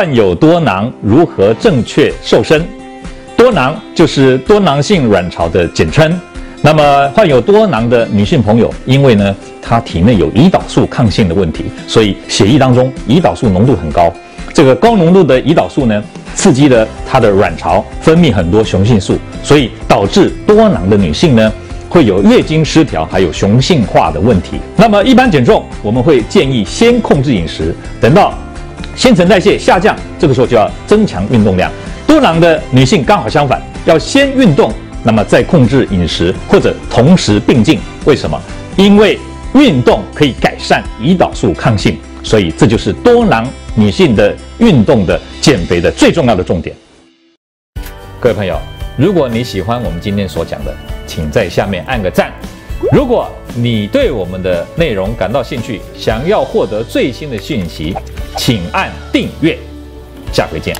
患有多囊如何正确瘦身？多囊就是多囊性卵巢的简称。那么患有多囊的女性朋友，因为呢她体内有胰岛素抗性的问题，所以血液当中胰岛素浓度很高。这个高浓度的胰岛素呢，刺激了她的卵巢分泌很多雄性素，所以导致多囊的女性呢会有月经失调，还有雄性化的问题。那么一般减重，我们会建议先控制饮食，等到新陈代谢下降，这个时候就要增强运动量。多囊的女性刚好相反，要先运动。那么再控制饮食，或者同时并进，为什么？因为运动可以改善胰岛素抗性，所以这就是多囊女性的运动的减肥的最重要的重点。各位朋友，如果你喜欢我们今天所讲的，请在下面按个赞。如果你对我们的内容感到兴趣，想要获得最新的讯息，请按订阅。下回见。